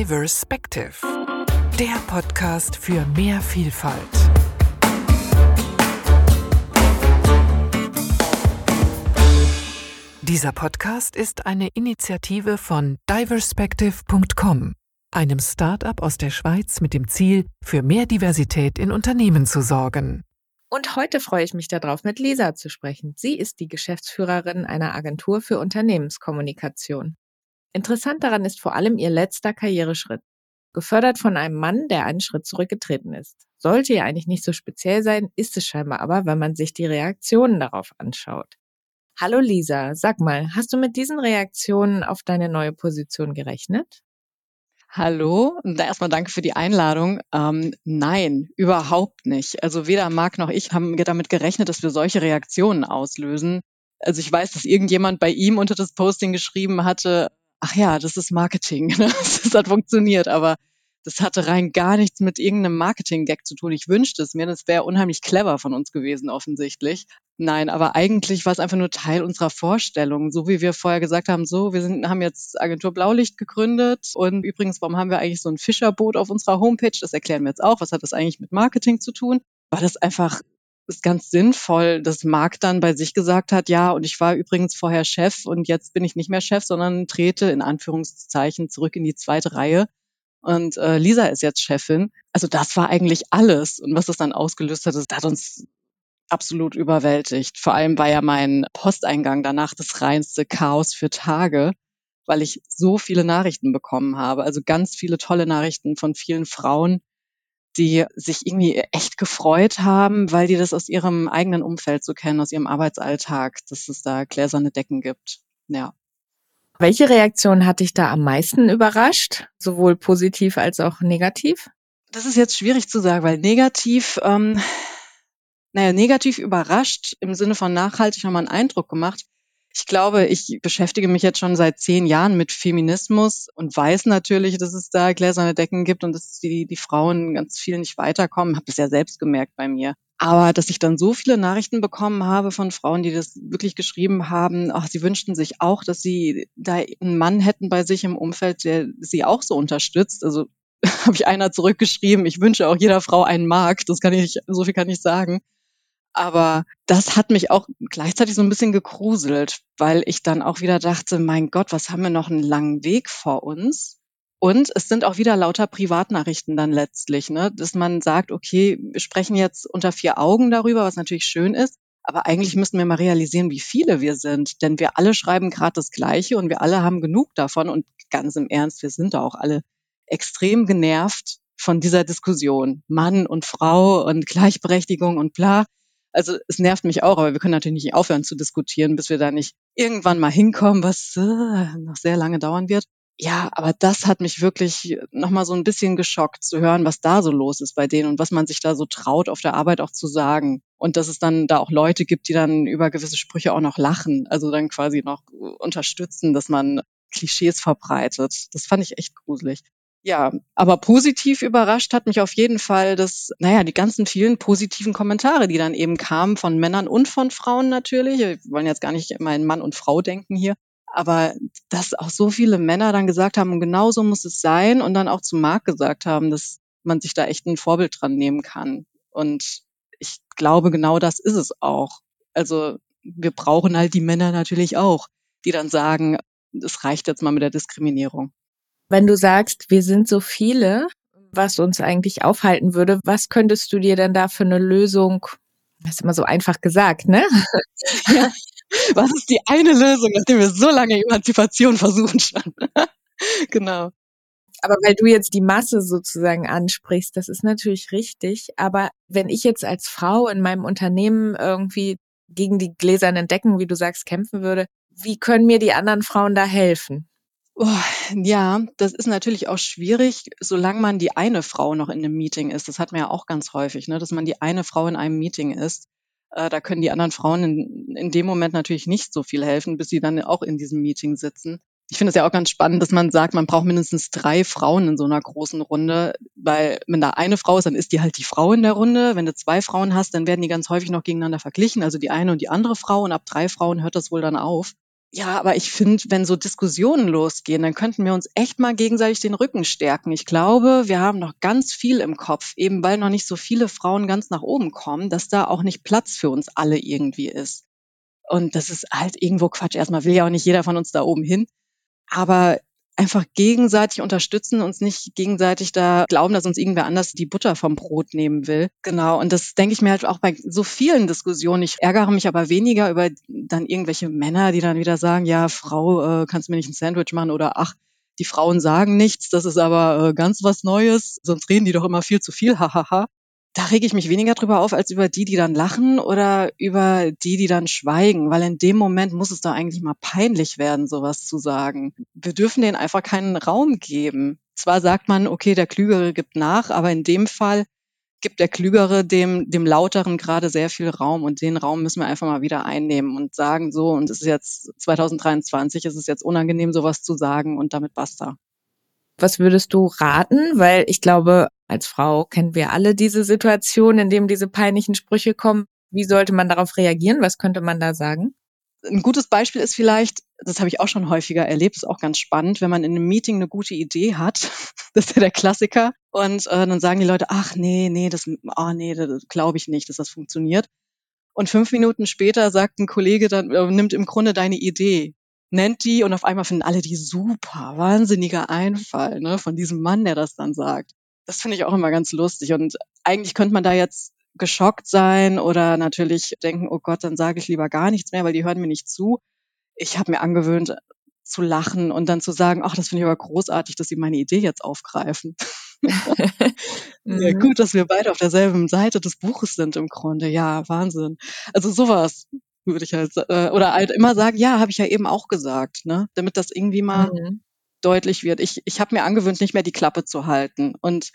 Diverspective, der Podcast für mehr Vielfalt. Dieser Podcast ist eine Initiative von diverspective.com, einem Start-up aus der Schweiz mit dem Ziel, für mehr Diversität in Unternehmen zu sorgen. Und heute freue ich mich darauf, mit Lisa zu sprechen. Sie ist die Geschäftsführerin einer Agentur für Unternehmenskommunikation. Interessant daran ist vor allem ihr letzter Karriereschritt. Gefördert von einem Mann, der einen Schritt zurückgetreten ist. Sollte ja eigentlich nicht so speziell sein, ist es scheinbar aber, wenn man sich die Reaktionen darauf anschaut. Hallo Lisa, sag mal, hast du mit diesen Reaktionen auf deine neue Position gerechnet? Hallo, erstmal danke für die Einladung. Ähm, nein, überhaupt nicht. Also weder Marc noch ich haben damit gerechnet, dass wir solche Reaktionen auslösen. Also ich weiß, dass irgendjemand bei ihm unter das Posting geschrieben hatte, ach ja, das ist Marketing. Ne? Das hat funktioniert, aber das hatte rein gar nichts mit irgendeinem Marketing-Gag zu tun. Ich wünschte es mir, das wäre unheimlich clever von uns gewesen, offensichtlich. Nein, aber eigentlich war es einfach nur Teil unserer Vorstellung. So wie wir vorher gesagt haben, so, wir sind, haben jetzt Agentur Blaulicht gegründet und übrigens, warum haben wir eigentlich so ein Fischerboot auf unserer Homepage? Das erklären wir jetzt auch. Was hat das eigentlich mit Marketing zu tun? War das einfach ist ganz sinnvoll, dass Marc dann bei sich gesagt hat, ja, und ich war übrigens vorher Chef und jetzt bin ich nicht mehr Chef, sondern trete in Anführungszeichen zurück in die zweite Reihe und äh, Lisa ist jetzt Chefin. Also das war eigentlich alles. Und was das dann ausgelöst hat, das hat uns absolut überwältigt. Vor allem war ja mein Posteingang danach das reinste Chaos für Tage, weil ich so viele Nachrichten bekommen habe. Also ganz viele tolle Nachrichten von vielen Frauen, die sich irgendwie echt gefreut haben, weil die das aus ihrem eigenen Umfeld so kennen, aus ihrem Arbeitsalltag, dass es da gläserne Decken gibt. Ja. Welche Reaktion hat dich da am meisten überrascht, sowohl positiv als auch negativ? Das ist jetzt schwierig zu sagen, weil negativ, ähm, naja, negativ überrascht im Sinne von nachhaltig nochmal einen Eindruck gemacht. Ich glaube, ich beschäftige mich jetzt schon seit zehn Jahren mit Feminismus und weiß natürlich, dass es da gläserne Decken gibt und dass die, die Frauen ganz viel nicht weiterkommen. Habe das ja selbst gemerkt bei mir. Aber dass ich dann so viele Nachrichten bekommen habe von Frauen, die das wirklich geschrieben haben, ach, sie wünschten sich auch, dass sie da einen Mann hätten bei sich im Umfeld, der sie auch so unterstützt. Also habe ich einer zurückgeschrieben, ich wünsche auch jeder Frau einen Markt, das kann ich, so viel kann ich sagen. Aber das hat mich auch gleichzeitig so ein bisschen gegruselt, weil ich dann auch wieder dachte, mein Gott, was haben wir noch einen langen Weg vor uns? Und es sind auch wieder lauter Privatnachrichten dann letztlich, ne? dass man sagt, okay, wir sprechen jetzt unter vier Augen darüber, was natürlich schön ist, aber eigentlich müssten wir mal realisieren, wie viele wir sind, denn wir alle schreiben gerade das Gleiche und wir alle haben genug davon und ganz im Ernst, wir sind da auch alle extrem genervt von dieser Diskussion. Mann und Frau und Gleichberechtigung und bla. Also es nervt mich auch, aber wir können natürlich nicht aufhören zu diskutieren, bis wir da nicht irgendwann mal hinkommen, was äh, noch sehr lange dauern wird. Ja, aber das hat mich wirklich nochmal so ein bisschen geschockt zu hören, was da so los ist bei denen und was man sich da so traut, auf der Arbeit auch zu sagen. Und dass es dann da auch Leute gibt, die dann über gewisse Sprüche auch noch lachen, also dann quasi noch unterstützen, dass man Klischees verbreitet. Das fand ich echt gruselig. Ja, aber positiv überrascht hat mich auf jeden Fall, dass, naja, die ganzen vielen positiven Kommentare, die dann eben kamen von Männern und von Frauen natürlich. Wir wollen jetzt gar nicht immer in Mann und Frau denken hier. Aber dass auch so viele Männer dann gesagt haben, genau so muss es sein und dann auch zu Marc gesagt haben, dass man sich da echt ein Vorbild dran nehmen kann. Und ich glaube, genau das ist es auch. Also wir brauchen halt die Männer natürlich auch, die dann sagen, es reicht jetzt mal mit der Diskriminierung. Wenn du sagst, wir sind so viele, was uns eigentlich aufhalten würde, was könntest du dir denn da für eine Lösung, das ist immer so einfach gesagt, ne? Ja, was ist die eine Lösung, nachdem wir so lange Emanzipation versuchen schon? genau. Aber weil du jetzt die Masse sozusagen ansprichst, das ist natürlich richtig. Aber wenn ich jetzt als Frau in meinem Unternehmen irgendwie gegen die gläsernen Decken, wie du sagst, kämpfen würde, wie können mir die anderen Frauen da helfen? Oh, ja, das ist natürlich auch schwierig, solange man die eine Frau noch in einem Meeting ist. Das hat man ja auch ganz häufig, ne, dass man die eine Frau in einem Meeting ist. Äh, da können die anderen Frauen in, in dem Moment natürlich nicht so viel helfen, bis sie dann auch in diesem Meeting sitzen. Ich finde es ja auch ganz spannend, dass man sagt, man braucht mindestens drei Frauen in so einer großen Runde, weil wenn da eine Frau ist, dann ist die halt die Frau in der Runde. Wenn du zwei Frauen hast, dann werden die ganz häufig noch gegeneinander verglichen, also die eine und die andere Frau und ab drei Frauen hört das wohl dann auf. Ja, aber ich finde, wenn so Diskussionen losgehen, dann könnten wir uns echt mal gegenseitig den Rücken stärken. Ich glaube, wir haben noch ganz viel im Kopf, eben weil noch nicht so viele Frauen ganz nach oben kommen, dass da auch nicht Platz für uns alle irgendwie ist. Und das ist halt irgendwo Quatsch. Erstmal will ja auch nicht jeder von uns da oben hin. Aber einfach gegenseitig unterstützen, uns nicht gegenseitig da glauben, dass uns irgendwer anders die Butter vom Brot nehmen will. Genau. Und das denke ich mir halt auch bei so vielen Diskussionen. Ich ärgere mich aber weniger über dann irgendwelche Männer, die dann wieder sagen, ja, Frau, äh, kannst du mir nicht ein Sandwich machen oder ach, die Frauen sagen nichts, das ist aber äh, ganz was Neues, sonst reden die doch immer viel zu viel, hahaha da rege ich mich weniger drüber auf als über die, die dann lachen oder über die, die dann schweigen, weil in dem Moment muss es doch eigentlich mal peinlich werden, sowas zu sagen. Wir dürfen denen einfach keinen Raum geben. Zwar sagt man, okay, der Klügere gibt nach, aber in dem Fall gibt der Klügere dem, dem Lauteren gerade sehr viel Raum und den Raum müssen wir einfach mal wieder einnehmen und sagen so, und es ist jetzt 2023, es ist jetzt unangenehm, sowas zu sagen und damit basta. Was würdest du raten? Weil ich glaube, als Frau kennen wir alle diese Situation, in dem diese peinlichen Sprüche kommen. Wie sollte man darauf reagieren? Was könnte man da sagen? Ein gutes Beispiel ist vielleicht, das habe ich auch schon häufiger erlebt, ist auch ganz spannend, wenn man in einem Meeting eine gute Idee hat, das ist ja der Klassiker, und äh, dann sagen die Leute, ach nee, nee, das, oh nee, das glaube ich nicht, dass das funktioniert. Und fünf Minuten später sagt ein Kollege dann, äh, nimmt im Grunde deine Idee nennt die und auf einmal finden alle die super, wahnsinniger Einfall ne, von diesem Mann, der das dann sagt. Das finde ich auch immer ganz lustig und eigentlich könnte man da jetzt geschockt sein oder natürlich denken, oh Gott, dann sage ich lieber gar nichts mehr, weil die hören mir nicht zu. Ich habe mir angewöhnt zu lachen und dann zu sagen, ach, das finde ich aber großartig, dass sie meine Idee jetzt aufgreifen. ja, mhm. gut, dass wir beide auf derselben Seite des Buches sind im Grunde. Ja, Wahnsinn. Also sowas würde ich halt äh, oder halt immer sagen, ja, habe ich ja eben auch gesagt, ne, damit das irgendwie mal mhm. deutlich wird. Ich ich habe mir angewöhnt, nicht mehr die Klappe zu halten und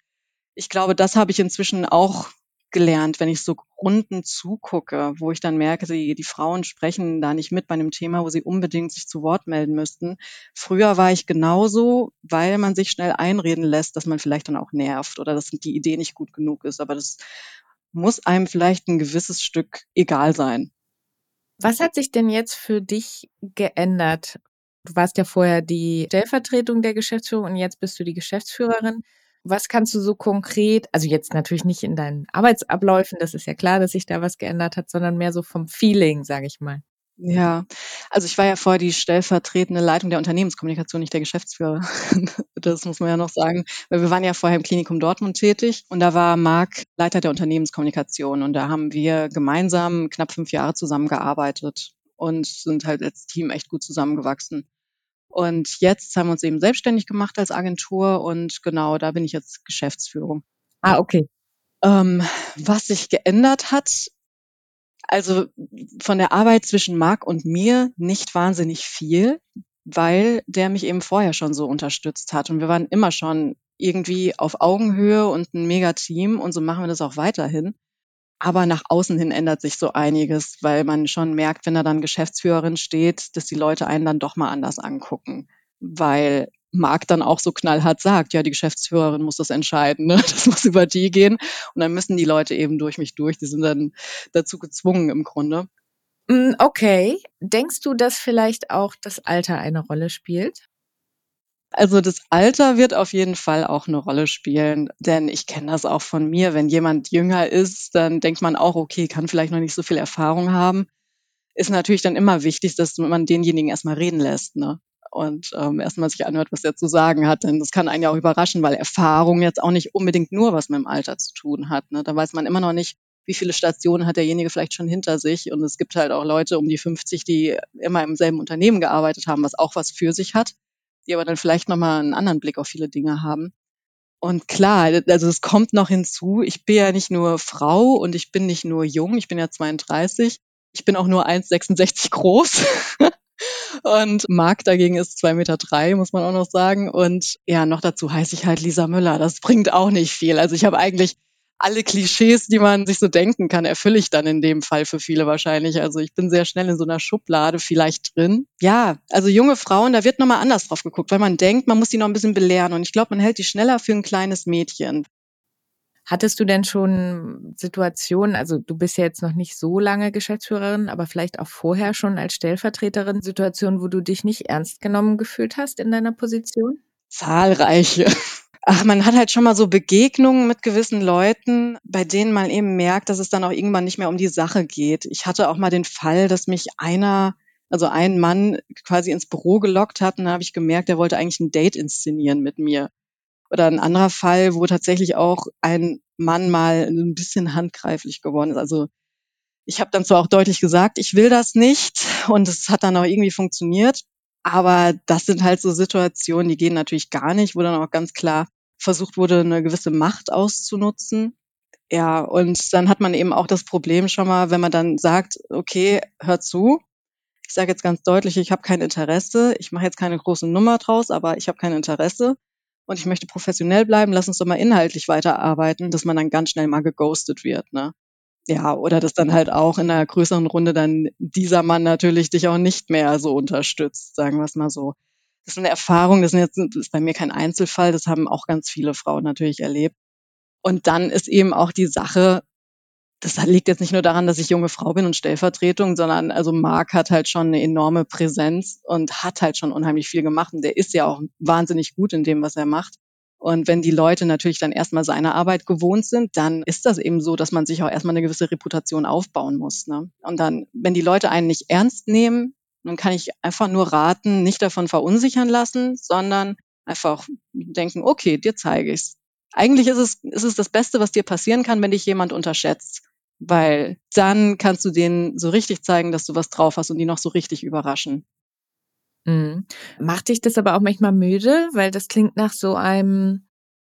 ich glaube, das habe ich inzwischen auch gelernt, wenn ich so Runden zugucke, wo ich dann merke, die, die Frauen sprechen da nicht mit bei einem Thema, wo sie unbedingt sich zu Wort melden müssten. Früher war ich genauso, weil man sich schnell einreden lässt, dass man vielleicht dann auch nervt oder dass die Idee nicht gut genug ist. Aber das muss einem vielleicht ein gewisses Stück egal sein. Was hat sich denn jetzt für dich geändert? Du warst ja vorher die Stellvertretung der Geschäftsführung und jetzt bist du die Geschäftsführerin. Was kannst du so konkret, also jetzt natürlich nicht in deinen Arbeitsabläufen, das ist ja klar, dass sich da was geändert hat, sondern mehr so vom Feeling, sage ich mal. Ja, also ich war ja vorher die stellvertretende Leitung der Unternehmenskommunikation, nicht der Geschäftsführer. Das muss man ja noch sagen, weil wir waren ja vorher im Klinikum Dortmund tätig und da war Marc Leiter der Unternehmenskommunikation und da haben wir gemeinsam knapp fünf Jahre zusammengearbeitet und sind halt als Team echt gut zusammengewachsen. Und jetzt haben wir uns eben selbstständig gemacht als Agentur und genau, da bin ich jetzt Geschäftsführung. Ah, okay. Ähm, was sich geändert hat, also von der Arbeit zwischen Marc und mir nicht wahnsinnig viel, weil der mich eben vorher schon so unterstützt hat. Und wir waren immer schon irgendwie auf Augenhöhe und ein Mega-Team und so machen wir das auch weiterhin. Aber nach außen hin ändert sich so einiges, weil man schon merkt, wenn da dann Geschäftsführerin steht, dass die Leute einen dann doch mal anders angucken. Weil Marc dann auch so knallhart sagt, ja, die Geschäftsführerin muss das entscheiden, ne? das muss über die gehen. Und dann müssen die Leute eben durch mich durch. Die sind dann dazu gezwungen im Grunde. Mm, okay. Denkst du, dass vielleicht auch das Alter eine Rolle spielt? Also das Alter wird auf jeden Fall auch eine Rolle spielen, denn ich kenne das auch von mir. Wenn jemand jünger ist, dann denkt man auch, okay, kann vielleicht noch nicht so viel Erfahrung haben. Ist natürlich dann immer wichtig, dass man denjenigen erstmal reden lässt. Ne? und ähm, erstmal sich anhört, was er zu sagen hat. Denn das kann einen ja auch überraschen, weil Erfahrung jetzt auch nicht unbedingt nur was mit dem Alter zu tun hat. Ne? Da weiß man immer noch nicht, wie viele Stationen hat derjenige vielleicht schon hinter sich. Und es gibt halt auch Leute um die 50, die immer im selben Unternehmen gearbeitet haben, was auch was für sich hat, die aber dann vielleicht nochmal einen anderen Blick auf viele Dinge haben. Und klar, also es kommt noch hinzu, ich bin ja nicht nur Frau und ich bin nicht nur jung, ich bin ja 32, ich bin auch nur 1,66 groß. Und Marc dagegen ist zwei Meter, drei, muss man auch noch sagen. Und ja, noch dazu heiße ich halt Lisa Müller. Das bringt auch nicht viel. Also ich habe eigentlich alle Klischees, die man sich so denken kann, erfülle ich dann in dem Fall für viele wahrscheinlich. Also ich bin sehr schnell in so einer Schublade vielleicht drin. Ja, also junge Frauen, da wird nochmal anders drauf geguckt, weil man denkt, man muss die noch ein bisschen belehren. Und ich glaube, man hält die schneller für ein kleines Mädchen. Hattest du denn schon Situationen, also du bist ja jetzt noch nicht so lange Geschäftsführerin, aber vielleicht auch vorher schon als Stellvertreterin Situationen, wo du dich nicht ernst genommen gefühlt hast in deiner Position? Zahlreiche. Ach, man hat halt schon mal so Begegnungen mit gewissen Leuten, bei denen man eben merkt, dass es dann auch irgendwann nicht mehr um die Sache geht. Ich hatte auch mal den Fall, dass mich einer, also ein Mann quasi ins Büro gelockt hat und da habe ich gemerkt, er wollte eigentlich ein Date inszenieren mit mir. Oder ein anderer Fall, wo tatsächlich auch ein Mann mal ein bisschen handgreiflich geworden ist. Also ich habe dann zwar auch deutlich gesagt, ich will das nicht und es hat dann auch irgendwie funktioniert. Aber das sind halt so Situationen, die gehen natürlich gar nicht, wo dann auch ganz klar versucht wurde, eine gewisse Macht auszunutzen. Ja, und dann hat man eben auch das Problem schon mal, wenn man dann sagt, okay, hör zu, ich sage jetzt ganz deutlich, ich habe kein Interesse, ich mache jetzt keine große Nummer draus, aber ich habe kein Interesse und ich möchte professionell bleiben, lass uns doch mal inhaltlich weiterarbeiten, dass man dann ganz schnell mal geghostet wird, ne? Ja, oder dass dann halt auch in einer größeren Runde dann dieser Mann natürlich dich auch nicht mehr so unterstützt, sagen wir es mal so. Das ist eine Erfahrung, das, sind jetzt, das ist bei mir kein Einzelfall, das haben auch ganz viele Frauen natürlich erlebt. Und dann ist eben auch die Sache, das liegt jetzt nicht nur daran, dass ich junge Frau bin und Stellvertretung, sondern also Marc hat halt schon eine enorme Präsenz und hat halt schon unheimlich viel gemacht. Und der ist ja auch wahnsinnig gut in dem, was er macht. Und wenn die Leute natürlich dann erstmal seine Arbeit gewohnt sind, dann ist das eben so, dass man sich auch erstmal eine gewisse Reputation aufbauen muss. Ne? Und dann, wenn die Leute einen nicht ernst nehmen, dann kann ich einfach nur raten, nicht davon verunsichern lassen, sondern einfach denken, okay, dir zeige ich's. Eigentlich ist es, ist es das Beste, was dir passieren kann, wenn dich jemand unterschätzt weil dann kannst du denen so richtig zeigen, dass du was drauf hast und die noch so richtig überraschen. Mhm. Macht dich das aber auch manchmal müde, weil das klingt nach so einem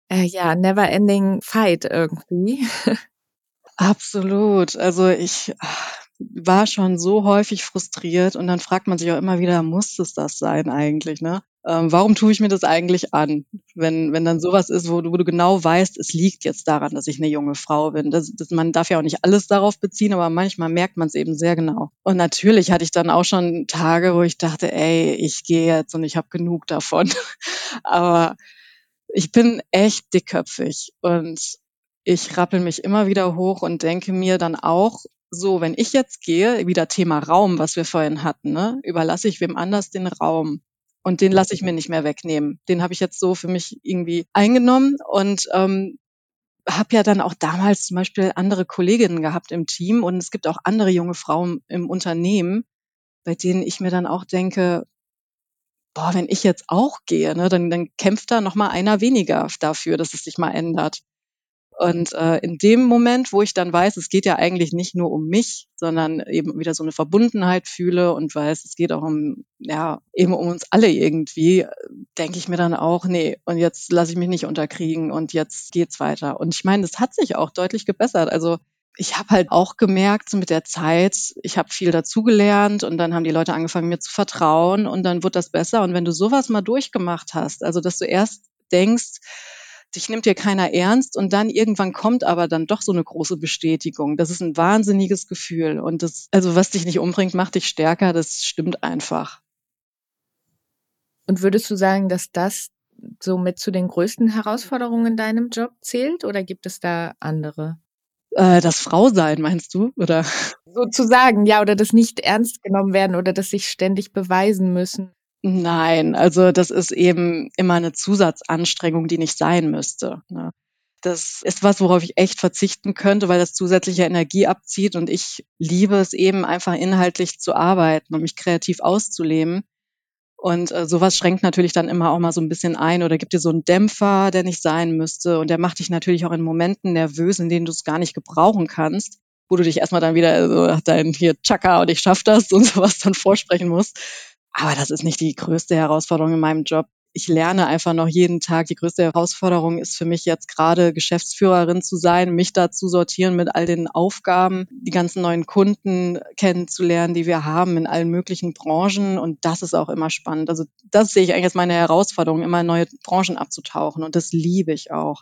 äh, ja never ending fight irgendwie. Absolut. Also ich war schon so häufig frustriert und dann fragt man sich auch immer wieder, muss es das sein eigentlich, ne? ähm, warum tue ich mir das eigentlich an, wenn, wenn dann sowas ist, wo du, wo du genau weißt, es liegt jetzt daran, dass ich eine junge Frau bin. Das, das, man darf ja auch nicht alles darauf beziehen, aber manchmal merkt man es eben sehr genau. Und natürlich hatte ich dann auch schon Tage, wo ich dachte, ey, ich gehe jetzt und ich habe genug davon. aber ich bin echt dickköpfig und ich rappel mich immer wieder hoch und denke mir dann auch, so, wenn ich jetzt gehe, wieder Thema Raum, was wir vorhin hatten, ne, überlasse ich wem anders den Raum. Und den lasse ich mir nicht mehr wegnehmen. Den habe ich jetzt so für mich irgendwie eingenommen und ähm, habe ja dann auch damals zum Beispiel andere Kolleginnen gehabt im Team und es gibt auch andere junge Frauen im Unternehmen, bei denen ich mir dann auch denke, boah, wenn ich jetzt auch gehe, ne, dann, dann kämpft da noch mal einer weniger dafür, dass es sich mal ändert. Und äh, in dem Moment, wo ich dann weiß, es geht ja eigentlich nicht nur um mich, sondern eben wieder so eine Verbundenheit fühle und weiß, es geht auch um, ja, eben um uns alle irgendwie, denke ich mir dann auch, nee, und jetzt lasse ich mich nicht unterkriegen und jetzt geht's weiter. Und ich meine, das hat sich auch deutlich gebessert. Also ich habe halt auch gemerkt, so mit der Zeit, ich habe viel dazugelernt und dann haben die Leute angefangen, mir zu vertrauen und dann wird das besser. Und wenn du sowas mal durchgemacht hast, also dass du erst denkst, dich nimmt dir keiner ernst und dann irgendwann kommt aber dann doch so eine große Bestätigung. Das ist ein wahnsinniges Gefühl und das, also was dich nicht umbringt, macht dich stärker. Das stimmt einfach. Und würdest du sagen, dass das so mit zu den größten Herausforderungen in deinem Job zählt oder gibt es da andere? Äh, das Frausein, meinst du? Oder? Sozusagen, ja, oder das nicht ernst genommen werden oder das sich ständig beweisen müssen. Nein, also das ist eben immer eine Zusatzanstrengung, die nicht sein müsste. Ne? Das ist was, worauf ich echt verzichten könnte, weil das zusätzliche Energie abzieht und ich liebe es eben einfach inhaltlich zu arbeiten und mich kreativ auszuleben. Und äh, sowas schränkt natürlich dann immer auch mal so ein bisschen ein oder gibt dir so einen Dämpfer, der nicht sein müsste. Und der macht dich natürlich auch in Momenten nervös, in denen du es gar nicht gebrauchen kannst, wo du dich erstmal dann wieder so dein hier Chaka und ich schaff das und sowas dann vorsprechen musst. Aber das ist nicht die größte Herausforderung in meinem Job. Ich lerne einfach noch jeden Tag. Die größte Herausforderung ist für mich jetzt gerade Geschäftsführerin zu sein, mich da zu sortieren mit all den Aufgaben, die ganzen neuen Kunden kennenzulernen, die wir haben in allen möglichen Branchen. Und das ist auch immer spannend. Also das sehe ich eigentlich als meine Herausforderung, immer neue Branchen abzutauchen. Und das liebe ich auch.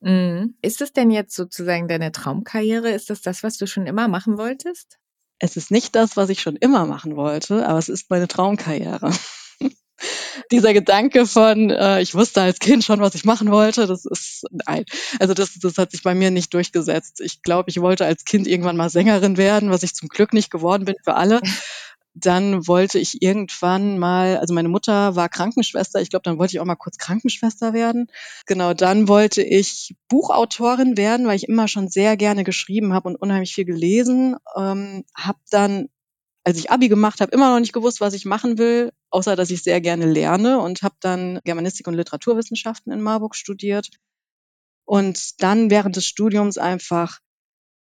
Mhm. Ist es denn jetzt sozusagen deine Traumkarriere? Ist das das, was du schon immer machen wolltest? Es ist nicht das, was ich schon immer machen wollte, aber es ist meine Traumkarriere. dieser Gedanke von, äh, ich wusste als Kind schon, was ich machen wollte, das ist, nein. Also das, das hat sich bei mir nicht durchgesetzt. Ich glaube, ich wollte als Kind irgendwann mal Sängerin werden, was ich zum Glück nicht geworden bin für alle. Dann wollte ich irgendwann mal, also meine Mutter war Krankenschwester, ich glaube, dann wollte ich auch mal kurz Krankenschwester werden. Genau, dann wollte ich Buchautorin werden, weil ich immer schon sehr gerne geschrieben habe und unheimlich viel gelesen. Ähm, habe dann als ich Abi gemacht habe, immer noch nicht gewusst, was ich machen will, außer dass ich sehr gerne lerne und habe dann Germanistik und Literaturwissenschaften in Marburg studiert und dann während des Studiums einfach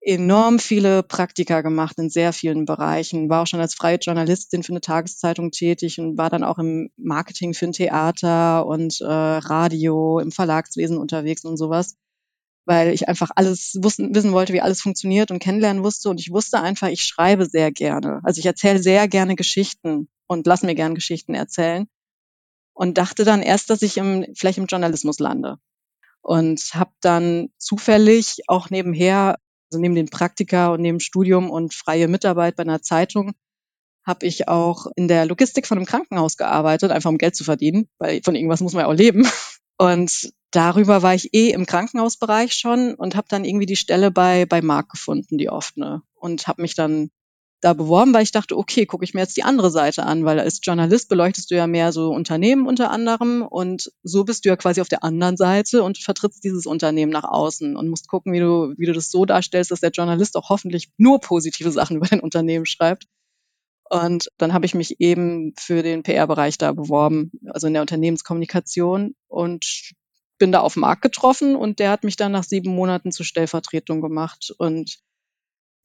enorm viele Praktika gemacht in sehr vielen Bereichen, war auch schon als freie Journalistin für eine Tageszeitung tätig und war dann auch im Marketing für ein Theater und äh, Radio, im Verlagswesen unterwegs und sowas weil ich einfach alles wussten, wissen wollte, wie alles funktioniert und kennenlernen wusste. Und ich wusste einfach, ich schreibe sehr gerne. Also ich erzähle sehr gerne Geschichten und lass mir gerne Geschichten erzählen. Und dachte dann erst, dass ich im, vielleicht im Journalismus lande. Und habe dann zufällig auch nebenher, also neben den Praktika und neben Studium und freie Mitarbeit bei einer Zeitung, habe ich auch in der Logistik von einem Krankenhaus gearbeitet, einfach um Geld zu verdienen, weil von irgendwas muss man ja auch leben. Und darüber war ich eh im Krankenhausbereich schon und habe dann irgendwie die Stelle bei, bei Marc gefunden, die offene. Und habe mich dann da beworben, weil ich dachte, okay, gucke ich mir jetzt die andere Seite an, weil als Journalist beleuchtest du ja mehr so Unternehmen unter anderem und so bist du ja quasi auf der anderen Seite und vertrittst dieses Unternehmen nach außen und musst gucken, wie du, wie du das so darstellst, dass der Journalist auch hoffentlich nur positive Sachen über dein Unternehmen schreibt. Und dann habe ich mich eben für den PR-Bereich da beworben, also in der Unternehmenskommunikation und bin da auf Markt getroffen und der hat mich dann nach sieben Monaten zur Stellvertretung gemacht. Und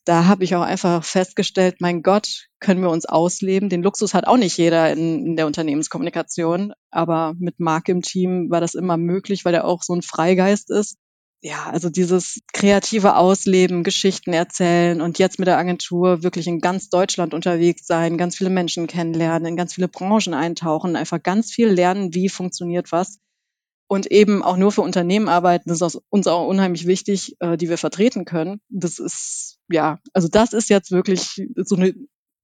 da habe ich auch einfach festgestellt, mein Gott, können wir uns ausleben. Den Luxus hat auch nicht jeder in, in der Unternehmenskommunikation, aber mit Marc im Team war das immer möglich, weil er auch so ein Freigeist ist ja, also dieses kreative Ausleben, Geschichten erzählen und jetzt mit der Agentur wirklich in ganz Deutschland unterwegs sein, ganz viele Menschen kennenlernen, in ganz viele Branchen eintauchen, einfach ganz viel lernen, wie funktioniert was. Und eben auch nur für Unternehmen arbeiten, das ist uns auch unheimlich wichtig, äh, die wir vertreten können. Das ist, ja, also das ist jetzt wirklich so eine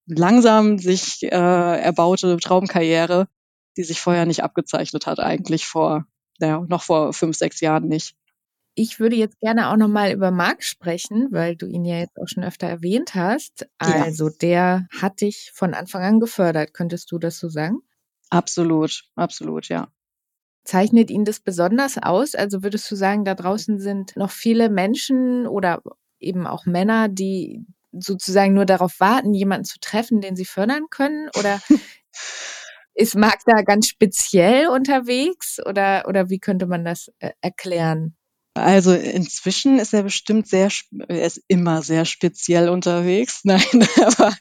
langsam sich äh, erbaute Traumkarriere, die sich vorher nicht abgezeichnet hat, eigentlich vor, naja, noch vor fünf, sechs Jahren nicht. Ich würde jetzt gerne auch nochmal über Marc sprechen, weil du ihn ja jetzt auch schon öfter erwähnt hast. Also ja. der hat dich von Anfang an gefördert. Könntest du das so sagen? Absolut, absolut, ja. Zeichnet ihn das besonders aus? Also würdest du sagen, da draußen sind noch viele Menschen oder eben auch Männer, die sozusagen nur darauf warten, jemanden zu treffen, den sie fördern können? Oder ist Marc da ganz speziell unterwegs? Oder, oder wie könnte man das äh, erklären? Also inzwischen ist er bestimmt sehr, er ist immer sehr speziell unterwegs. Nein, aber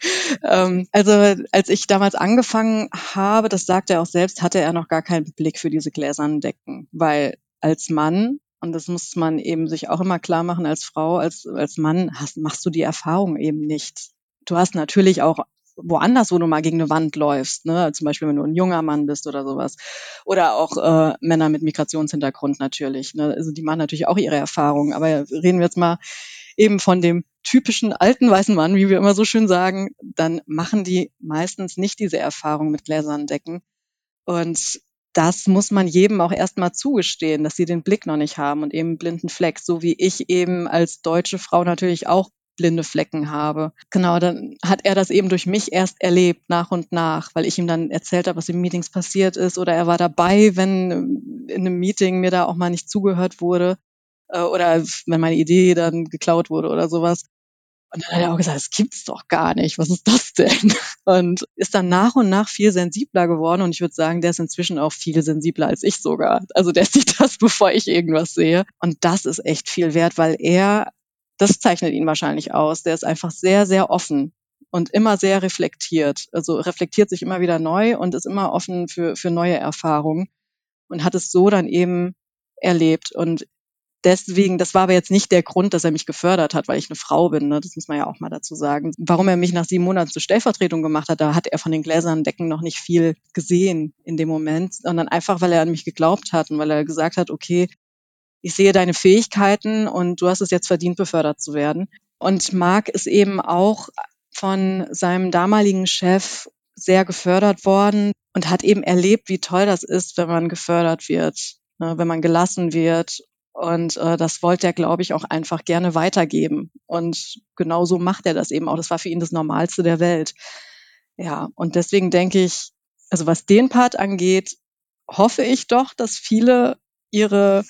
ähm, also als ich damals angefangen habe, das sagt er auch selbst, hatte er noch gar keinen Blick für diese gläsernen Decken, weil als Mann und das muss man eben sich auch immer klar machen als Frau, als, als Mann hast, machst du die Erfahrung eben nicht. Du hast natürlich auch woanders, wo du mal gegen eine Wand läufst, ne? zum Beispiel wenn du ein junger Mann bist oder sowas. Oder auch äh, Männer mit Migrationshintergrund natürlich. Ne? Also die machen natürlich auch ihre Erfahrungen. Aber reden wir jetzt mal eben von dem typischen alten weißen Mann, wie wir immer so schön sagen, dann machen die meistens nicht diese Erfahrung mit gläsernen Decken. Und das muss man jedem auch erstmal zugestehen, dass sie den Blick noch nicht haben und eben blinden Fleck, so wie ich eben als deutsche Frau natürlich auch blinde Flecken habe. Genau, dann hat er das eben durch mich erst erlebt, nach und nach, weil ich ihm dann erzählt habe, was in Meetings passiert ist oder er war dabei, wenn in einem Meeting mir da auch mal nicht zugehört wurde äh, oder wenn meine Idee dann geklaut wurde oder sowas. Und dann hat er auch gesagt, das gibt's doch gar nicht. Was ist das denn? Und ist dann nach und nach viel sensibler geworden. Und ich würde sagen, der ist inzwischen auch viel sensibler als ich sogar. Also der sieht das, bevor ich irgendwas sehe. Und das ist echt viel wert, weil er das zeichnet ihn wahrscheinlich aus. Der ist einfach sehr, sehr offen und immer sehr reflektiert. Also reflektiert sich immer wieder neu und ist immer offen für, für neue Erfahrungen und hat es so dann eben erlebt. Und deswegen, das war aber jetzt nicht der Grund, dass er mich gefördert hat, weil ich eine Frau bin. Ne? Das muss man ja auch mal dazu sagen. Warum er mich nach sieben Monaten zur Stellvertretung gemacht hat, da hat er von den gläsernen Decken noch nicht viel gesehen in dem Moment, sondern einfach, weil er an mich geglaubt hat und weil er gesagt hat, okay, ich sehe deine Fähigkeiten und du hast es jetzt verdient, befördert zu werden. Und Marc ist eben auch von seinem damaligen Chef sehr gefördert worden. und hat eben erlebt, wie toll das ist, wenn man gefördert wird, ne, wenn man gelassen wird. Und äh, das wollte er, glaube ich, auch einfach gerne weitergeben. Und genauso macht er das eben auch. Das war für ihn das Normalste der Welt. Ja, und deswegen denke ich, also was den Part angeht, hoffe ich doch, dass viele ihre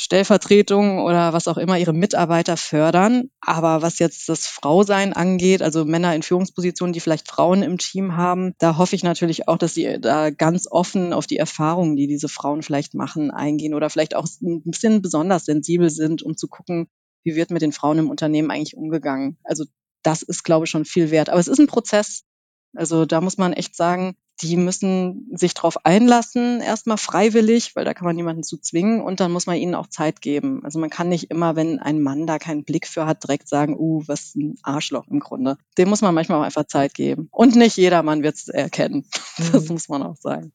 Stellvertretungen oder was auch immer ihre Mitarbeiter fördern. Aber was jetzt das Frausein angeht, also Männer in Führungspositionen, die vielleicht Frauen im Team haben, da hoffe ich natürlich auch, dass sie da ganz offen auf die Erfahrungen, die diese Frauen vielleicht machen, eingehen oder vielleicht auch ein bisschen besonders sensibel sind, um zu gucken, wie wird mit den Frauen im Unternehmen eigentlich umgegangen. Also das ist, glaube ich, schon viel wert. Aber es ist ein Prozess. Also da muss man echt sagen, die müssen sich darauf einlassen, erstmal freiwillig, weil da kann man niemanden zu zwingen und dann muss man ihnen auch Zeit geben. Also man kann nicht immer, wenn ein Mann da keinen Blick für hat, direkt sagen, uh, was ein Arschloch im Grunde. Dem muss man manchmal auch einfach Zeit geben. Und nicht jeder Mann wird es erkennen. Das mhm. muss man auch sagen.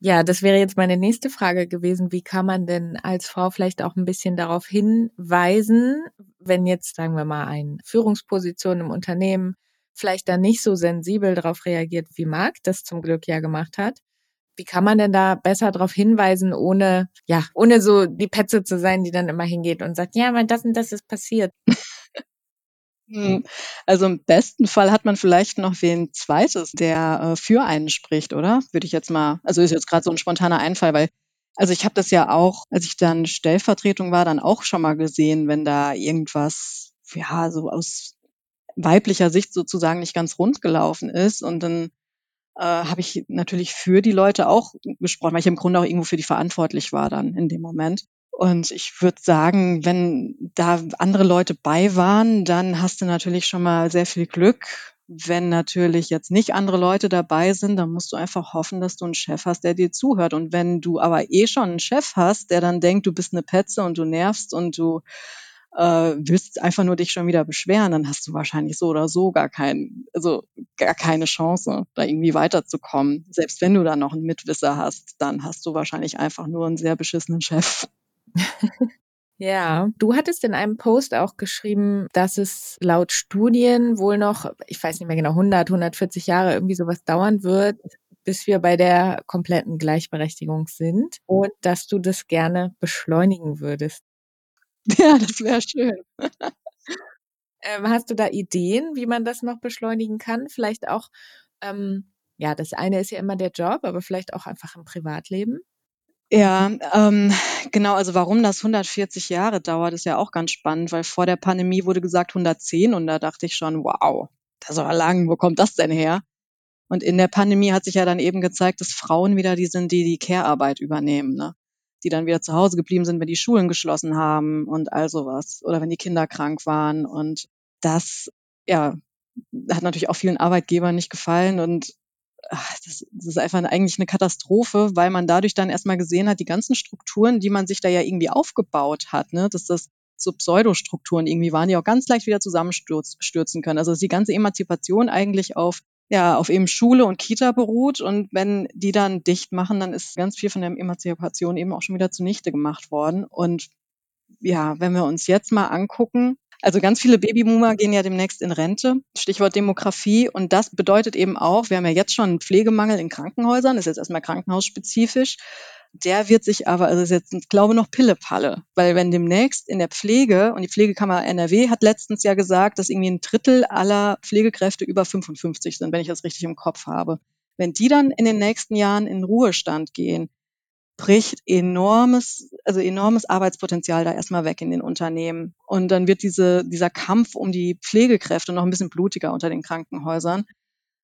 Ja, das wäre jetzt meine nächste Frage gewesen. Wie kann man denn als Frau vielleicht auch ein bisschen darauf hinweisen, wenn jetzt, sagen wir mal, eine Führungsposition im Unternehmen vielleicht da nicht so sensibel darauf reagiert, wie Marc das zum Glück ja gemacht hat. Wie kann man denn da besser darauf hinweisen, ohne, ja, ohne so die Petze zu sein, die dann immer hingeht und sagt, ja, weil das und das ist passiert. Hm. Also im besten Fall hat man vielleicht noch wen zweites, der äh, für einen spricht, oder? Würde ich jetzt mal, also ist jetzt gerade so ein spontaner Einfall, weil also ich habe das ja auch, als ich dann Stellvertretung war, dann auch schon mal gesehen, wenn da irgendwas ja so aus weiblicher Sicht sozusagen nicht ganz rund gelaufen ist. Und dann äh, habe ich natürlich für die Leute auch gesprochen, weil ich im Grunde auch irgendwo für die verantwortlich war dann in dem Moment. Und ich würde sagen, wenn da andere Leute bei waren, dann hast du natürlich schon mal sehr viel Glück. Wenn natürlich jetzt nicht andere Leute dabei sind, dann musst du einfach hoffen, dass du einen Chef hast, der dir zuhört. Und wenn du aber eh schon einen Chef hast, der dann denkt, du bist eine Petze und du nervst und du äh, willst einfach nur dich schon wieder beschweren, dann hast du wahrscheinlich so oder so gar kein, also gar keine Chance, da irgendwie weiterzukommen. Selbst wenn du da noch einen Mitwisser hast, dann hast du wahrscheinlich einfach nur einen sehr beschissenen Chef. Ja, du hattest in einem Post auch geschrieben, dass es laut Studien wohl noch, ich weiß nicht mehr genau, 100, 140 Jahre irgendwie sowas dauern wird, bis wir bei der kompletten Gleichberechtigung sind und dass du das gerne beschleunigen würdest. Ja, das wäre schön. Ähm, hast du da Ideen, wie man das noch beschleunigen kann? Vielleicht auch, ähm, ja, das eine ist ja immer der Job, aber vielleicht auch einfach im Privatleben? Ja, ähm, genau, also warum das 140 Jahre dauert, ist ja auch ganz spannend, weil vor der Pandemie wurde gesagt 110 und da dachte ich schon, wow, das ist aber lang, wo kommt das denn her? Und in der Pandemie hat sich ja dann eben gezeigt, dass Frauen wieder die sind, die die Care-Arbeit übernehmen. Ne? Die dann wieder zu Hause geblieben sind, wenn die Schulen geschlossen haben und all sowas oder wenn die Kinder krank waren. Und das, ja, hat natürlich auch vielen Arbeitgebern nicht gefallen und ach, das, das ist einfach eigentlich eine Katastrophe, weil man dadurch dann erstmal gesehen hat, die ganzen Strukturen, die man sich da ja irgendwie aufgebaut hat, ne, dass das so Pseudostrukturen irgendwie waren, die auch ganz leicht wieder zusammenstürzen können. Also dass die ganze Emanzipation eigentlich auf ja, auf eben Schule und Kita beruht. Und wenn die dann dicht machen, dann ist ganz viel von der Emanzipation eben auch schon wieder zunichte gemacht worden. Und ja, wenn wir uns jetzt mal angucken, also ganz viele Babyboomer gehen ja demnächst in Rente, Stichwort Demografie. Und das bedeutet eben auch, wir haben ja jetzt schon einen Pflegemangel in Krankenhäusern, ist jetzt erstmal krankenhausspezifisch. Der wird sich aber, also ist jetzt, ich glaube, noch Pillepalle. Weil wenn demnächst in der Pflege, und die Pflegekammer NRW hat letztens ja gesagt, dass irgendwie ein Drittel aller Pflegekräfte über 55 sind, wenn ich das richtig im Kopf habe. Wenn die dann in den nächsten Jahren in Ruhestand gehen, bricht enormes, also enormes Arbeitspotenzial da erstmal weg in den Unternehmen. Und dann wird diese, dieser Kampf um die Pflegekräfte noch ein bisschen blutiger unter den Krankenhäusern.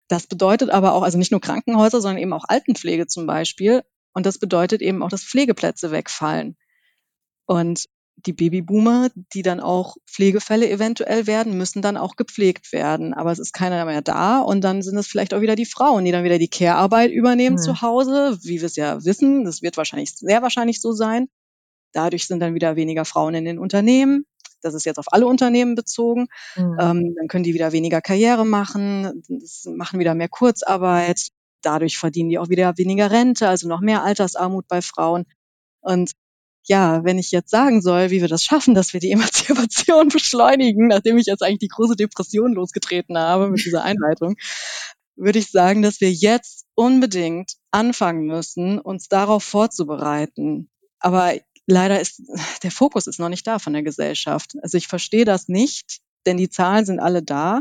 Das bedeutet aber auch, also nicht nur Krankenhäuser, sondern eben auch Altenpflege zum Beispiel, und das bedeutet eben auch, dass Pflegeplätze wegfallen. Und die Babyboomer, die dann auch Pflegefälle eventuell werden, müssen dann auch gepflegt werden. Aber es ist keiner mehr da und dann sind es vielleicht auch wieder die Frauen, die dann wieder die Care-Arbeit übernehmen mhm. zu Hause, wie wir es ja wissen. Das wird wahrscheinlich sehr wahrscheinlich so sein. Dadurch sind dann wieder weniger Frauen in den Unternehmen. Das ist jetzt auf alle Unternehmen bezogen. Mhm. Ähm, dann können die wieder weniger Karriere machen, machen wieder mehr Kurzarbeit dadurch verdienen die auch wieder weniger Rente, also noch mehr Altersarmut bei Frauen. Und ja, wenn ich jetzt sagen soll, wie wir das schaffen, dass wir die Emanzipation beschleunigen, nachdem ich jetzt eigentlich die große Depression losgetreten habe mit dieser Einleitung, würde ich sagen, dass wir jetzt unbedingt anfangen müssen, uns darauf vorzubereiten. Aber leider ist der Fokus ist noch nicht da von der Gesellschaft. Also ich verstehe das nicht, denn die Zahlen sind alle da.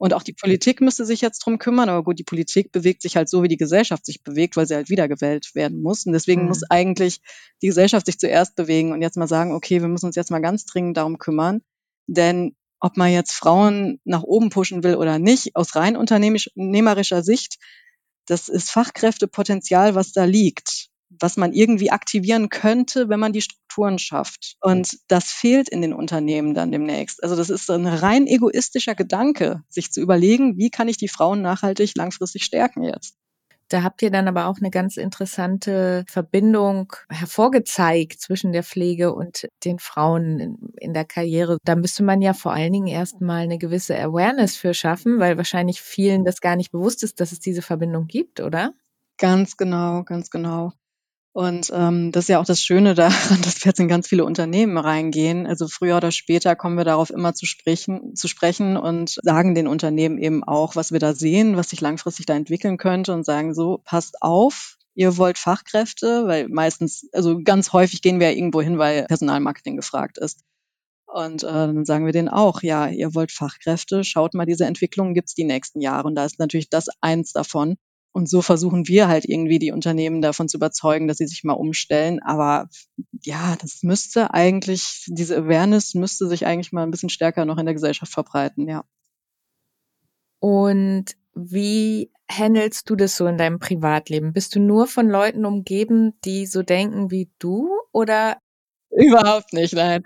Und auch die Politik müsste sich jetzt drum kümmern. Aber gut, die Politik bewegt sich halt so, wie die Gesellschaft sich bewegt, weil sie halt wiedergewählt werden muss. Und deswegen mhm. muss eigentlich die Gesellschaft sich zuerst bewegen und jetzt mal sagen, okay, wir müssen uns jetzt mal ganz dringend darum kümmern. Denn ob man jetzt Frauen nach oben pushen will oder nicht, aus rein unternehmerischer Sicht, das ist Fachkräftepotenzial, was da liegt was man irgendwie aktivieren könnte, wenn man die Strukturen schafft. Und das fehlt in den Unternehmen dann demnächst. Also das ist ein rein egoistischer Gedanke, sich zu überlegen, wie kann ich die Frauen nachhaltig langfristig stärken jetzt. Da habt ihr dann aber auch eine ganz interessante Verbindung hervorgezeigt zwischen der Pflege und den Frauen in der Karriere. Da müsste man ja vor allen Dingen erstmal eine gewisse Awareness für schaffen, weil wahrscheinlich vielen das gar nicht bewusst ist, dass es diese Verbindung gibt, oder? Ganz genau, ganz genau. Und ähm, das ist ja auch das Schöne daran, dass wir jetzt in ganz viele Unternehmen reingehen. Also früher oder später kommen wir darauf immer zu sprechen, zu sprechen und sagen den Unternehmen eben auch, was wir da sehen, was sich langfristig da entwickeln könnte und sagen so, passt auf, ihr wollt Fachkräfte, weil meistens, also ganz häufig gehen wir ja irgendwo hin, weil Personalmarketing gefragt ist. Und äh, dann sagen wir denen auch, ja, ihr wollt Fachkräfte, schaut mal, diese Entwicklungen gibt's die nächsten Jahre. Und da ist natürlich das eins davon. Und so versuchen wir halt irgendwie die Unternehmen davon zu überzeugen, dass sie sich mal umstellen. Aber ja, das müsste eigentlich, diese Awareness müsste sich eigentlich mal ein bisschen stärker noch in der Gesellschaft verbreiten, ja. Und wie handelst du das so in deinem Privatleben? Bist du nur von Leuten umgeben, die so denken wie du oder? Überhaupt nicht, nein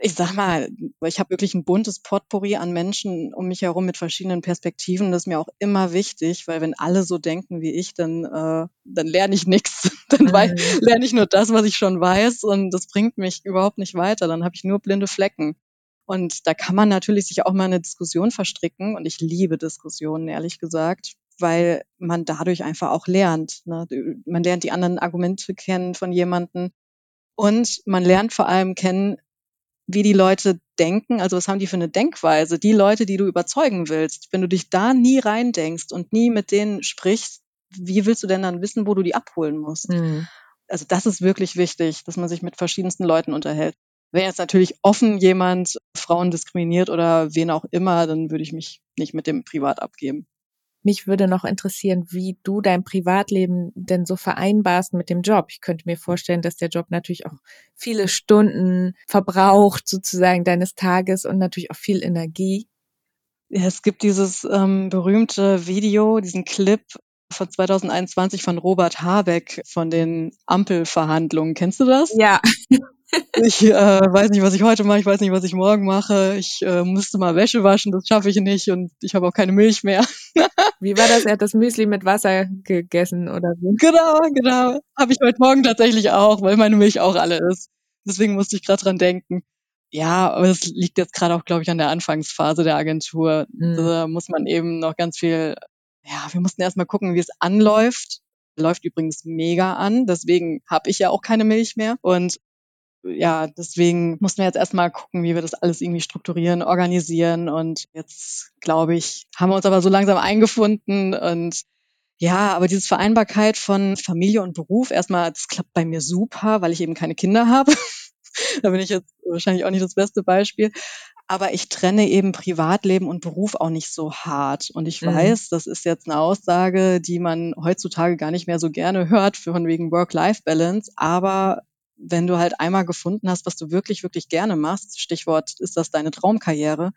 ich sag mal, ich habe wirklich ein buntes Potpourri an Menschen um mich herum mit verschiedenen Perspektiven. Das ist mir auch immer wichtig, weil wenn alle so denken wie ich, dann, äh, dann lerne ich nichts. Dann mhm. lerne ich nur das, was ich schon weiß und das bringt mich überhaupt nicht weiter. Dann habe ich nur blinde Flecken. Und da kann man natürlich sich auch mal eine Diskussion verstricken und ich liebe Diskussionen, ehrlich gesagt, weil man dadurch einfach auch lernt. Ne? Man lernt die anderen Argumente kennen von jemanden und man lernt vor allem kennen, wie die Leute denken, also was haben die für eine Denkweise, die Leute, die du überzeugen willst. Wenn du dich da nie reindenkst und nie mit denen sprichst, wie willst du denn dann wissen, wo du die abholen musst? Mhm. Also das ist wirklich wichtig, dass man sich mit verschiedensten Leuten unterhält. Wenn jetzt natürlich offen jemand Frauen diskriminiert oder wen auch immer, dann würde ich mich nicht mit dem privat abgeben. Mich würde noch interessieren, wie du dein Privatleben denn so vereinbarst mit dem Job. Ich könnte mir vorstellen, dass der Job natürlich auch viele Stunden verbraucht, sozusagen deines Tages und natürlich auch viel Energie. Ja, es gibt dieses ähm, berühmte Video, diesen Clip von 2021 von Robert Habeck von den Ampelverhandlungen. Kennst du das? Ja. Ich äh, weiß nicht, was ich heute mache, ich weiß nicht, was ich morgen mache. Ich äh, musste mal Wäsche waschen, das schaffe ich nicht und ich habe auch keine Milch mehr. Wie war das? Er hat das Müsli mit Wasser gegessen oder so? Genau, genau. Habe ich heute Morgen tatsächlich auch, weil meine Milch auch alle ist. Deswegen musste ich gerade dran denken. Ja, aber es liegt jetzt gerade auch, glaube ich, an der Anfangsphase der Agentur. Mhm. Da muss man eben noch ganz viel, ja, wir mussten erstmal gucken, wie es anläuft. Läuft übrigens mega an, deswegen habe ich ja auch keine Milch mehr. Und ja, deswegen mussten wir jetzt erstmal gucken, wie wir das alles irgendwie strukturieren, organisieren. Und jetzt, glaube ich, haben wir uns aber so langsam eingefunden und ja, aber diese Vereinbarkeit von Familie und Beruf, erstmal, das klappt bei mir super, weil ich eben keine Kinder habe. da bin ich jetzt wahrscheinlich auch nicht das beste Beispiel. Aber ich trenne eben Privatleben und Beruf auch nicht so hart. Und ich mhm. weiß, das ist jetzt eine Aussage, die man heutzutage gar nicht mehr so gerne hört, von wegen Work-Life-Balance. Aber wenn du halt einmal gefunden hast, was du wirklich, wirklich gerne machst, Stichwort, ist das deine Traumkarriere,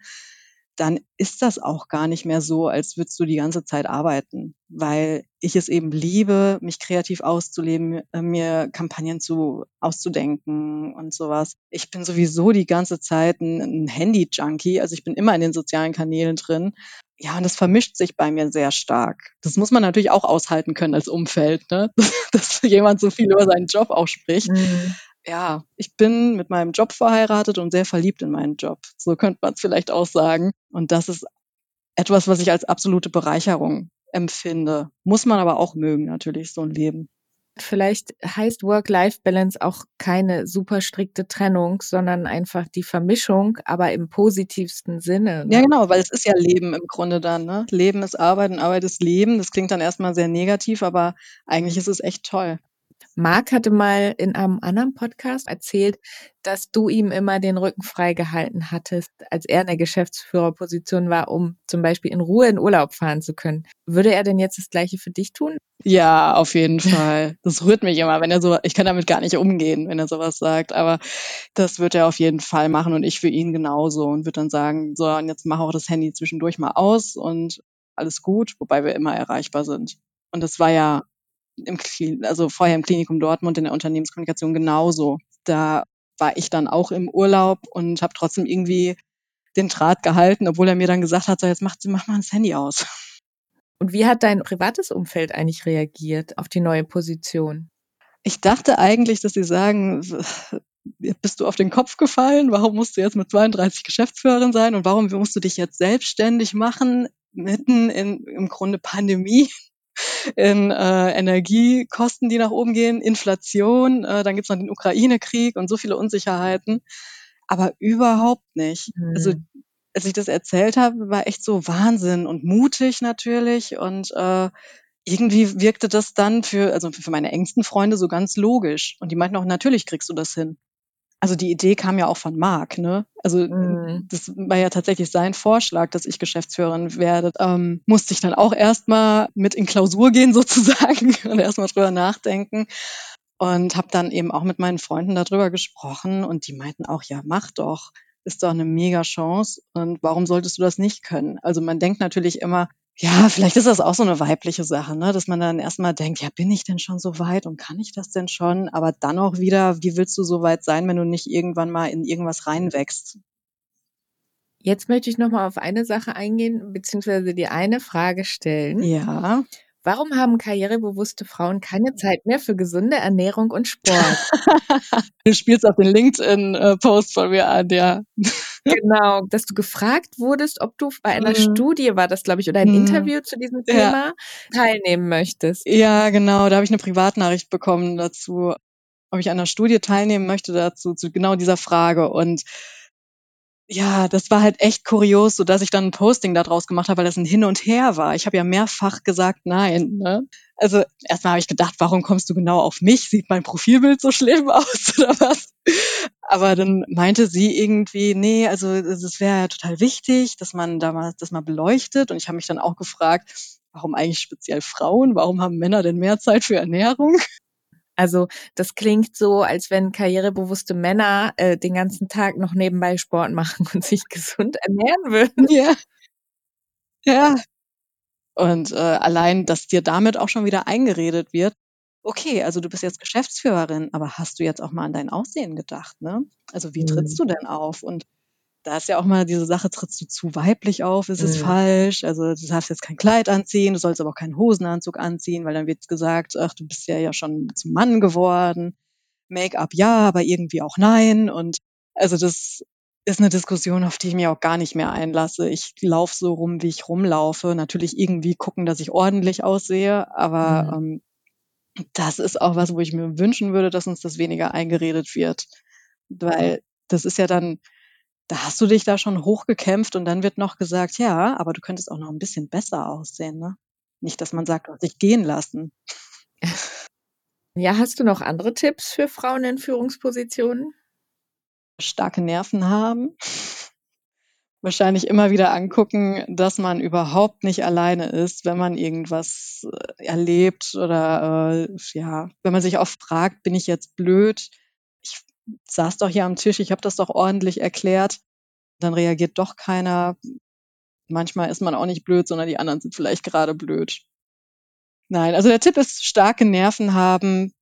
dann ist das auch gar nicht mehr so, als würdest du die ganze Zeit arbeiten, weil ich es eben liebe, mich kreativ auszuleben, äh, mir Kampagnen zu auszudenken und sowas. Ich bin sowieso die ganze Zeit ein, ein Handy-Junkie, also ich bin immer in den sozialen Kanälen drin. Ja, und das vermischt sich bei mir sehr stark. Das muss man natürlich auch aushalten können als Umfeld, ne? dass jemand so viel über seinen Job auch spricht. Mhm ja, ich bin mit meinem Job verheiratet und sehr verliebt in meinen Job. So könnte man es vielleicht auch sagen. Und das ist etwas, was ich als absolute Bereicherung empfinde. Muss man aber auch mögen, natürlich, so ein Leben. Vielleicht heißt Work-Life-Balance auch keine super strikte Trennung, sondern einfach die Vermischung, aber im positivsten Sinne. Ne? Ja, genau, weil es ist ja Leben im Grunde dann. Ne? Leben ist Arbeit und Arbeit ist Leben. Das klingt dann erstmal sehr negativ, aber eigentlich ist es echt toll. Marc hatte mal in einem anderen Podcast erzählt, dass du ihm immer den Rücken frei gehalten hattest, als er in der Geschäftsführerposition war, um zum Beispiel in Ruhe in Urlaub fahren zu können. Würde er denn jetzt das Gleiche für dich tun? Ja, auf jeden Fall. Das rührt mich immer, wenn er so, ich kann damit gar nicht umgehen, wenn er sowas sagt, aber das wird er auf jeden Fall machen und ich für ihn genauso und wird dann sagen, so, und jetzt mach auch das Handy zwischendurch mal aus und alles gut, wobei wir immer erreichbar sind. Und das war ja im, also vorher im Klinikum Dortmund in der Unternehmenskommunikation genauso. Da war ich dann auch im Urlaub und habe trotzdem irgendwie den Draht gehalten, obwohl er mir dann gesagt hat, so jetzt mach, mach mal das Handy aus. Und wie hat dein privates Umfeld eigentlich reagiert auf die neue Position? Ich dachte eigentlich, dass sie sagen, bist du auf den Kopf gefallen? Warum musst du jetzt mit 32 Geschäftsführerin sein? Und warum musst du dich jetzt selbstständig machen? Mitten in, im Grunde Pandemie in äh, Energiekosten, die nach oben gehen, Inflation, äh, dann gibt's noch den Ukraine-Krieg und so viele Unsicherheiten. Aber überhaupt nicht. Mhm. Also als ich das erzählt habe, war echt so Wahnsinn und mutig natürlich und äh, irgendwie wirkte das dann für, also für meine engsten Freunde so ganz logisch. Und die meinten auch, natürlich kriegst du das hin. Also die Idee kam ja auch von Marc, ne? Also mhm. das war ja tatsächlich sein Vorschlag, dass ich Geschäftsführerin werde. Ähm, musste ich dann auch erstmal mit in Klausur gehen sozusagen und erstmal drüber nachdenken. Und habe dann eben auch mit meinen Freunden darüber gesprochen und die meinten auch, ja, mach doch. Ist doch eine mega Chance. Und warum solltest du das nicht können? Also man denkt natürlich immer, ja, vielleicht ist das auch so eine weibliche Sache, ne? dass man dann erstmal denkt, ja, bin ich denn schon so weit und kann ich das denn schon? Aber dann auch wieder, wie willst du so weit sein, wenn du nicht irgendwann mal in irgendwas reinwächst? Jetzt möchte ich nochmal auf eine Sache eingehen, beziehungsweise dir eine Frage stellen. Ja. Warum haben karrierebewusste Frauen keine Zeit mehr für gesunde Ernährung und Sport? du spielst auf den LinkedIn-Post von mir an, ja. Genau, dass du gefragt wurdest, ob du bei einer mhm. Studie war das, glaube ich, oder ein mhm. Interview zu diesem Thema ja. teilnehmen möchtest. Ja, genau, da habe ich eine Privatnachricht bekommen dazu, ob ich an einer Studie teilnehmen möchte dazu, zu genau dieser Frage. Und ja, das war halt echt kurios, so dass ich dann ein Posting daraus gemacht habe, weil das ein Hin und Her war. Ich habe ja mehrfach gesagt nein. Ne? Also erstmal habe ich gedacht, warum kommst du genau auf mich? Sieht mein Profilbild so schlimm aus oder was? Aber dann meinte sie irgendwie, nee, also es wäre total wichtig, dass man da mal das mal beleuchtet. Und ich habe mich dann auch gefragt, warum eigentlich speziell Frauen? Warum haben Männer denn mehr Zeit für Ernährung? Also das klingt so, als wenn karrierebewusste Männer äh, den ganzen Tag noch nebenbei Sport machen und sich gesund ernähren würden. Ja. Ja. Und äh, allein, dass dir damit auch schon wieder eingeredet wird, okay, also du bist jetzt Geschäftsführerin, aber hast du jetzt auch mal an dein Aussehen gedacht, ne? Also wie trittst mhm. du denn auf? Und da ist ja auch mal diese Sache, trittst du zu weiblich auf, ist es mhm. falsch? Also du darfst jetzt kein Kleid anziehen, du sollst aber auch keinen Hosenanzug anziehen, weil dann wird gesagt, ach, du bist ja ja schon zum Mann geworden. Make-up ja, aber irgendwie auch nein. Und also das ist eine Diskussion, auf die ich mich auch gar nicht mehr einlasse. Ich laufe so rum, wie ich rumlaufe. Natürlich irgendwie gucken, dass ich ordentlich aussehe, aber mhm. ähm, das ist auch was, wo ich mir wünschen würde, dass uns das weniger eingeredet wird. Weil das ist ja dann, da hast du dich da schon hochgekämpft und dann wird noch gesagt, ja, aber du könntest auch noch ein bisschen besser aussehen, ne? Nicht, dass man sagt, du hast dich gehen lassen. Ja, hast du noch andere Tipps für Frauen in Führungspositionen? Starke Nerven haben. Wahrscheinlich immer wieder angucken, dass man überhaupt nicht alleine ist, wenn man irgendwas äh, erlebt oder äh, ja, wenn man sich oft fragt, bin ich jetzt blöd? Saß doch hier am Tisch, ich habe das doch ordentlich erklärt. Dann reagiert doch keiner. Manchmal ist man auch nicht blöd, sondern die anderen sind vielleicht gerade blöd. Nein, also der Tipp ist starke Nerven haben,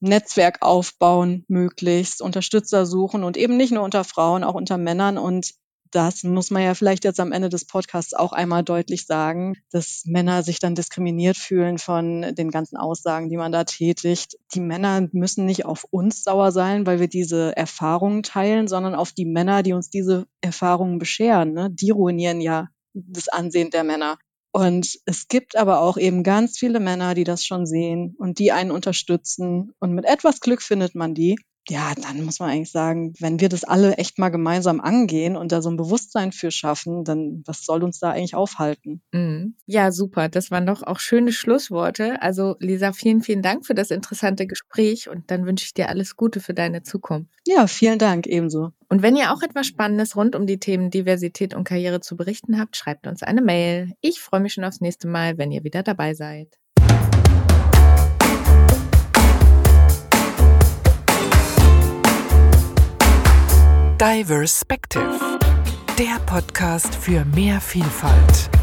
Netzwerk aufbauen möglichst, Unterstützer suchen und eben nicht nur unter Frauen, auch unter Männern und das muss man ja vielleicht jetzt am Ende des Podcasts auch einmal deutlich sagen, dass Männer sich dann diskriminiert fühlen von den ganzen Aussagen, die man da tätigt. Die Männer müssen nicht auf uns sauer sein, weil wir diese Erfahrungen teilen, sondern auf die Männer, die uns diese Erfahrungen bescheren. Ne? Die ruinieren ja das Ansehen der Männer. Und es gibt aber auch eben ganz viele Männer, die das schon sehen und die einen unterstützen. Und mit etwas Glück findet man die ja, dann muss man eigentlich sagen, wenn wir das alle echt mal gemeinsam angehen und da so ein Bewusstsein für schaffen, dann was soll uns da eigentlich aufhalten? Mhm. Ja, super. Das waren doch auch schöne Schlussworte. Also Lisa, vielen, vielen Dank für das interessante Gespräch und dann wünsche ich dir alles Gute für deine Zukunft. Ja, vielen Dank ebenso. Und wenn ihr auch etwas Spannendes rund um die Themen Diversität und Karriere zu berichten habt, schreibt uns eine Mail. Ich freue mich schon aufs nächste Mal, wenn ihr wieder dabei seid. Diverspective, der Podcast für mehr Vielfalt.